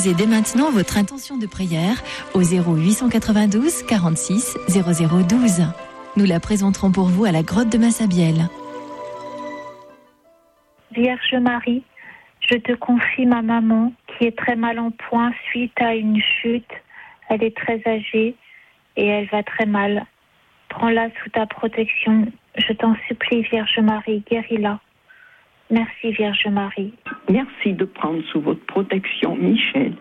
Déposez dès maintenant votre intention de prière au 0892 46 0012. Nous la présenterons pour vous à la grotte de Massabielle. Vierge Marie, je te confie ma maman qui est très mal en point suite à une chute. Elle est très âgée et elle va très mal. Prends-la sous ta protection. Je t'en supplie, Vierge Marie, guéris-la. Merci, Vierge Marie. Merci de prendre sous votre protection Michel,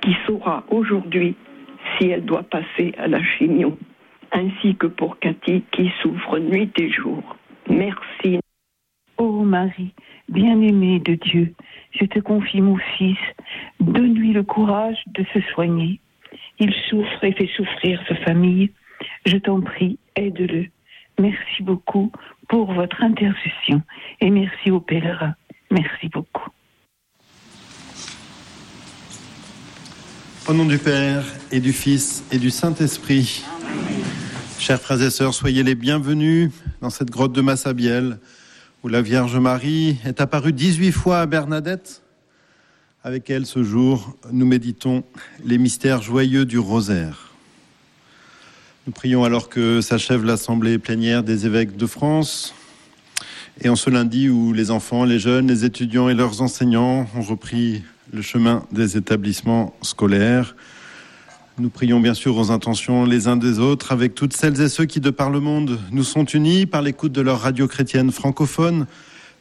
qui saura aujourd'hui si elle doit passer à la chimio, ainsi que pour Cathy, qui souffre nuit et jour. Merci. Ô Marie, bien-aimée de Dieu, je te confie mon fils. Donne-lui le courage de se soigner. Il souffre et fait souffrir sa famille. Je t'en prie, aide-le. Merci beaucoup pour votre intercession et merci aux pèlerins. Merci beaucoup. Au nom du Père et du Fils et du Saint-Esprit, chers frères et sœurs, soyez les bienvenus dans cette grotte de Massabielle où la Vierge Marie est apparue 18 fois à Bernadette. Avec elle, ce jour, nous méditons les mystères joyeux du rosaire. Nous prions alors que s'achève l'assemblée plénière des évêques de France. Et en ce lundi où les enfants, les jeunes, les étudiants et leurs enseignants ont repris le chemin des établissements scolaires, nous prions bien sûr aux intentions les uns des autres avec toutes celles et ceux qui, de par le monde, nous sont unis par l'écoute de leur radio chrétienne francophone,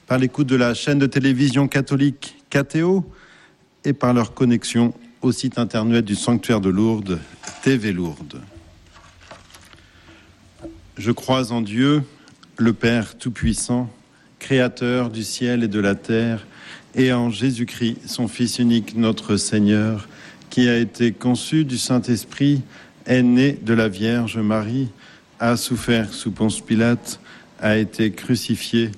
par l'écoute de la chaîne de télévision catholique KTO et par leur connexion au site internet du sanctuaire de Lourdes, TV Lourdes. Je crois en Dieu, le Père Tout-Puissant, Créateur du ciel et de la terre, et en Jésus-Christ, son Fils unique, notre Seigneur, qui a été conçu du Saint-Esprit, est né de la Vierge Marie, a souffert sous Ponce Pilate, a été crucifié,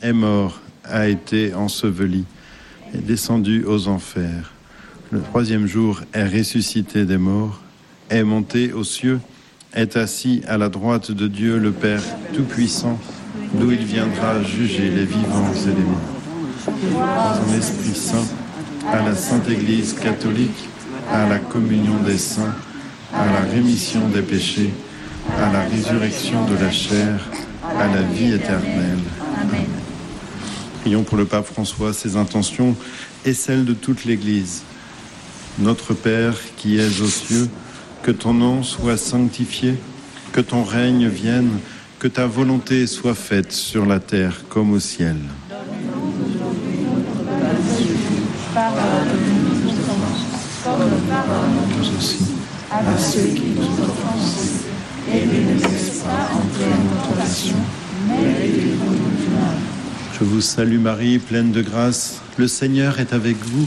est mort, a été enseveli, est descendu aux enfers. Le troisième jour est ressuscité des morts, est monté aux cieux, est assis à la droite de Dieu le Père Tout-Puissant, d'où il viendra juger les vivants et les morts. Son Esprit Saint, à la Sainte Église catholique, à la communion des saints, à la rémission des péchés, à la résurrection de la chair, à la vie éternelle. Amen. Prions pour le pape François, ses intentions et celles de toute l'Église. Notre Père qui es aux cieux, que ton nom soit sanctifié, que ton règne vienne, que ta volonté soit faite sur la terre comme au ciel. À ceux qui ne laisse pas en. Je vous salue Marie, pleine de grâce. Le Seigneur est avec vous.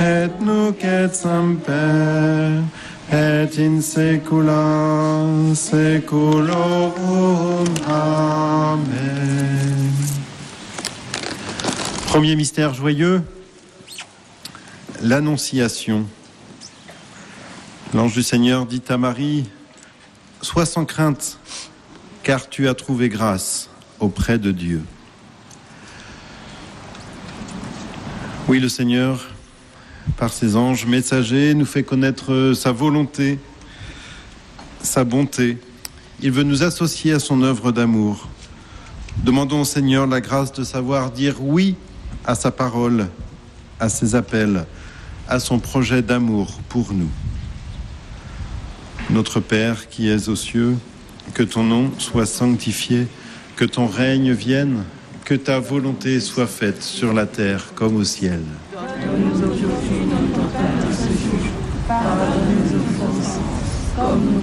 et nunc et semper et in saecula saeculorum. Amen. Premier mystère joyeux, l'Annonciation. L'ange du Seigneur dit à Marie, Sois sans crainte, car tu as trouvé grâce auprès de Dieu. Oui, le Seigneur, par ses anges messagers, nous fait connaître sa volonté, sa bonté. Il veut nous associer à son œuvre d'amour. Demandons au Seigneur la grâce de savoir dire oui à sa parole, à ses appels, à son projet d'amour pour nous. Notre Père qui es aux cieux, que ton nom soit sanctifié, que ton règne vienne, que ta volonté soit faite sur la terre comme au ciel. Donne-nous aujourd'hui notre pain de ce jour. Pardonne-nous nos offenses, comme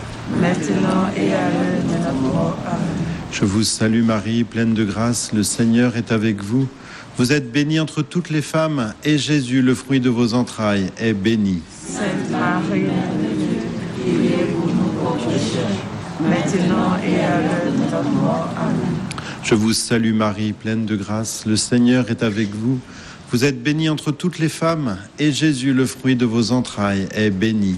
maintenant et à l'heure de notre mort. Amen. Je vous salue Marie, pleine de grâce, le Seigneur est avec vous. Vous êtes bénie entre toutes les femmes, et Jésus, le fruit de vos entrailles, est béni. Sainte Marie, Mère de Dieu, priez pour nous pécheurs, maintenant et à l'heure de notre mort. Amen. Je vous salue Marie, pleine de grâce, le Seigneur est avec vous. Vous êtes bénie entre toutes les femmes, et Jésus, le fruit de vos entrailles, est béni.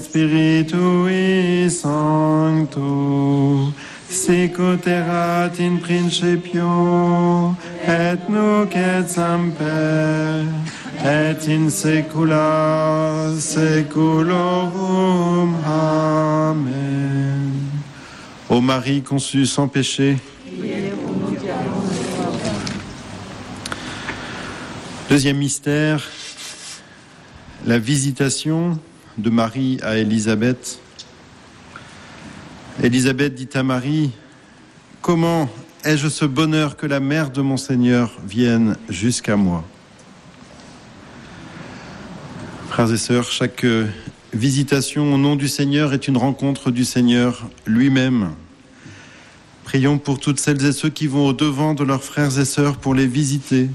Spiritui Sancto sicut in principio et nunc et semper et in saecula saeculorum Amen. Ô Marie conçue sans péché, Deuxième mystère, la visitation de Marie à Élisabeth. Élisabeth dit à Marie, Comment ai-je ce bonheur que la mère de mon Seigneur vienne jusqu'à moi? Frères et sœurs, chaque visitation au nom du Seigneur est une rencontre du Seigneur lui-même. Prions pour toutes celles et ceux qui vont au devant de leurs frères et sœurs pour les visiter.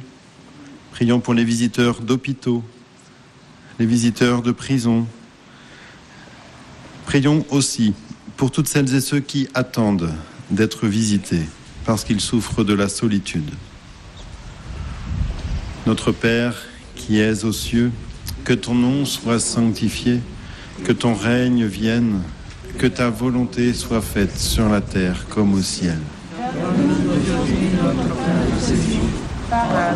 Prions pour les visiteurs d'hôpitaux, les visiteurs de prison. Prions aussi pour toutes celles et ceux qui attendent d'être visités parce qu'ils souffrent de la solitude. Notre Père qui es aux cieux, que ton nom soit sanctifié, que ton règne vienne, que ta volonté soit faite sur la terre comme au ciel. À.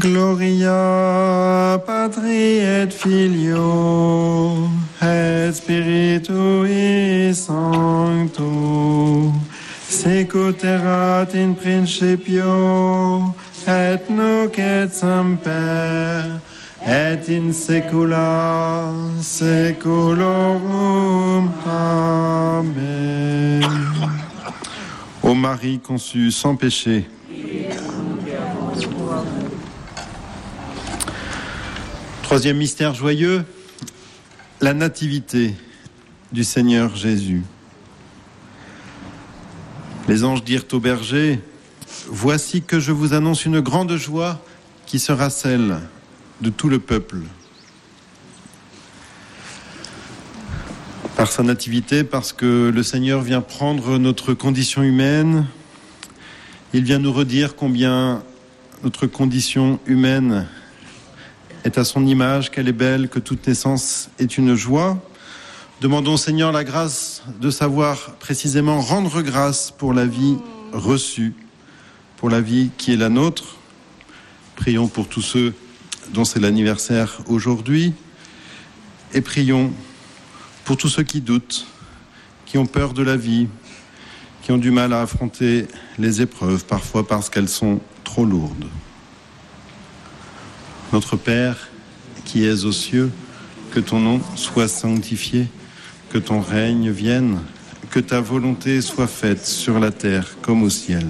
Gloria Patri et Filio et Spiritui Sancto secuterat in principio et nunc et semper et in saecula saeculorum. Amen. Ô Marie conçue sans péché, Troisième mystère joyeux, la nativité du Seigneur Jésus. Les anges dirent au berger, Voici que je vous annonce une grande joie qui sera celle de tout le peuple. Par sa nativité, parce que le Seigneur vient prendre notre condition humaine, il vient nous redire combien notre condition humaine est à son image, qu'elle est belle, que toute naissance est une joie. Demandons au Seigneur la grâce de savoir précisément rendre grâce pour la vie reçue, pour la vie qui est la nôtre. Prions pour tous ceux dont c'est l'anniversaire aujourd'hui et prions pour tous ceux qui doutent, qui ont peur de la vie, qui ont du mal à affronter les épreuves, parfois parce qu'elles sont trop lourdes. Notre Père, qui es aux cieux, que ton nom soit sanctifié, que ton règne vienne, que ta volonté soit faite sur la terre comme au ciel.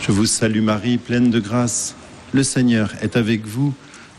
Je vous salue Marie, pleine de grâce. Le Seigneur est avec vous.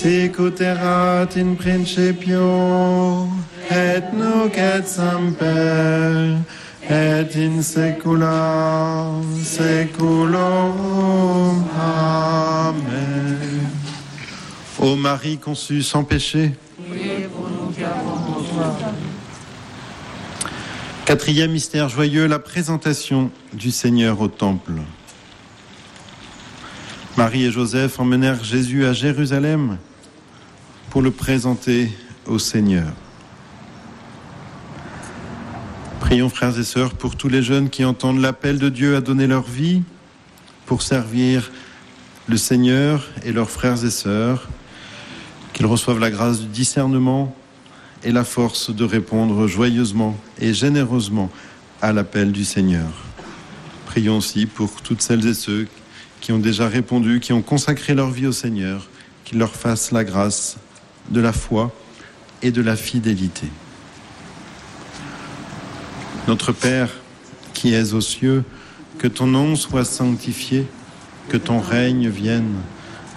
sicut erat in principio et nunc et semper et in saecula saeculorum. Amen. Ô Marie conçue sans péché. Quatrième mystère joyeux, la présentation du Seigneur au Temple. Marie et Joseph emmenèrent Jésus à Jérusalem pour le présenter au Seigneur. Prions frères et sœurs pour tous les jeunes qui entendent l'appel de Dieu à donner leur vie pour servir le Seigneur et leurs frères et sœurs, qu'ils reçoivent la grâce du discernement et la force de répondre joyeusement et généreusement à l'appel du Seigneur. Prions aussi pour toutes celles et ceux qui ont déjà répondu, qui ont consacré leur vie au Seigneur, qu'il leur fasse la grâce de la foi et de la fidélité. Notre Père qui es aux cieux, que ton nom soit sanctifié, que ton règne vienne,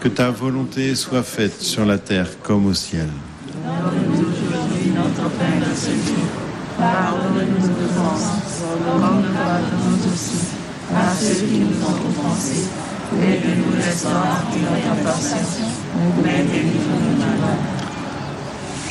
que ta volonté soit faite sur la terre comme au ciel. Donne-nous aujourd'hui notre pain de ce jour. Pardonne-nous nos offenses, comme nous pardonnons aussi à ceux qui nous ont offensés. Et ne nous laisse pas entrer dans tentation, mais délivre-nous.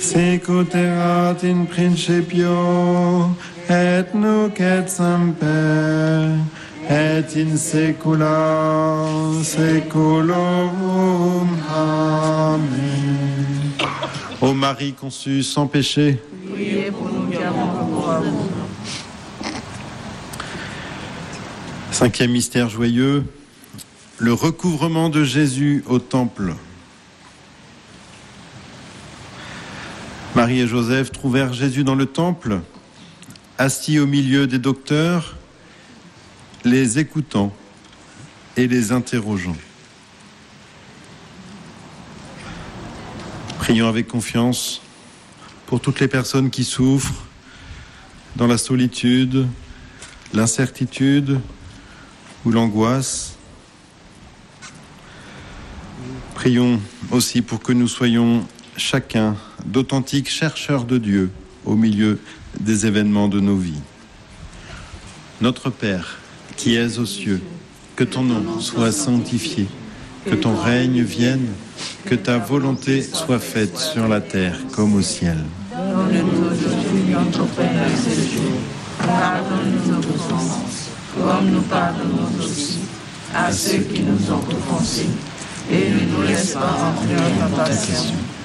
sicut erat in principio et nunc et semper et in saecula saeculorum. Amen. Ô Marie conçue sans péché, Priez pour nous qui avons recours à vous. Cinquième mystère joyeux, le recouvrement de Jésus au temple. Marie et Joseph trouvèrent Jésus dans le temple, assis au milieu des docteurs, les écoutant et les interrogeant. Prions avec confiance pour toutes les personnes qui souffrent dans la solitude, l'incertitude, ou l'angoisse. Prions aussi pour que nous soyons chacun d'authentiques chercheurs de Dieu au milieu des événements de nos vies. Notre Père, qui es aux cieux, que ton nom soit sanctifié, que ton règne vienne, que ta volonté soit faite sur la terre comme au ciel. Donne-nous notre. Pardonne-nous nos offenses, comme nous pardonnons aussi à ceux qui nous ont offensés. Et ne nous laisse pas entrer en tentation,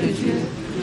Dieu,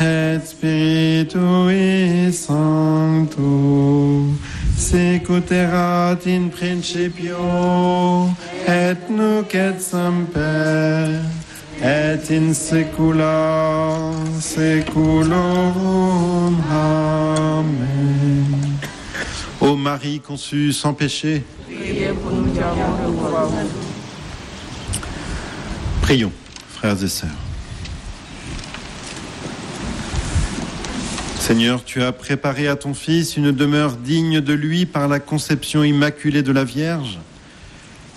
et Spiritui Sancto Secuterat in principio et nunc et semper et in saecula saeculorum. Amen. Ô Marie conçue sans péché, Priez pour nous. Prions, frères et sœurs. Seigneur, tu as préparé à ton Fils une demeure digne de lui par la conception immaculée de la Vierge.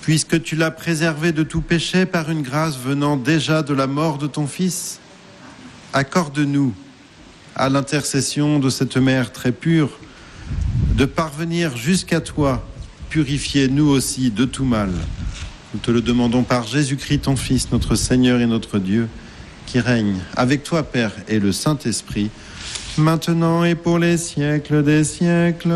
Puisque tu l'as préservé de tout péché par une grâce venant déjà de la mort de ton Fils, accorde-nous, à l'intercession de cette mère très pure, de parvenir jusqu'à toi, purifier nous aussi de tout mal. Nous te le demandons par Jésus-Christ, ton Fils, notre Seigneur et notre Dieu, qui règne avec toi, Père, et le Saint-Esprit, maintenant et pour les siècles des siècles.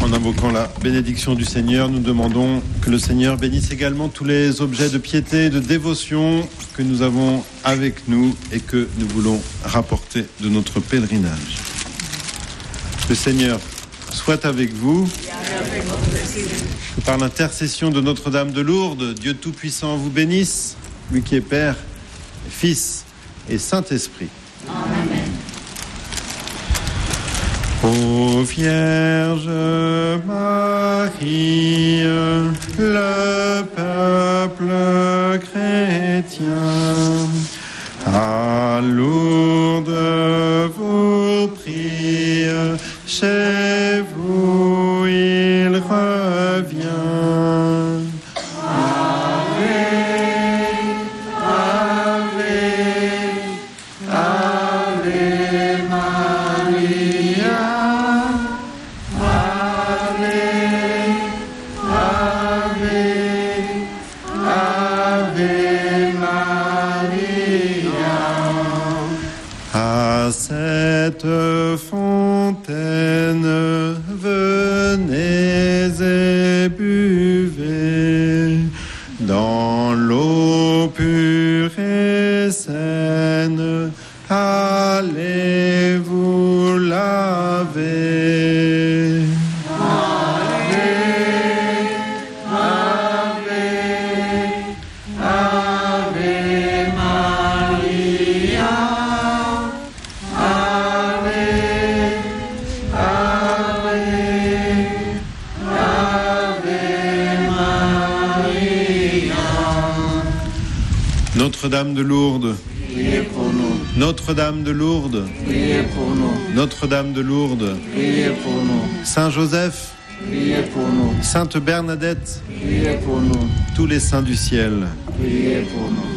En invoquant la bénédiction du Seigneur, nous demandons que le Seigneur bénisse également tous les objets de piété et de dévotion que nous avons avec nous et que nous voulons rapporter de notre pèlerinage. Le Seigneur soit avec vous. Par l'intercession de Notre-Dame de Lourdes, Dieu Tout-Puissant vous bénisse, lui qui est Père, Fils et Saint-Esprit. Ô Vierge Marie, le peuple Notre-Dame de Lourdes. Priez pour nous, Notre-Dame de Lourdes. priez pour nous, Notre-Dame de Lourdes. priez pour nous, Saint Joseph. priez pour nous, Sainte Bernadette. priez pour nous, Tous les saints du ciel. priez pour nous.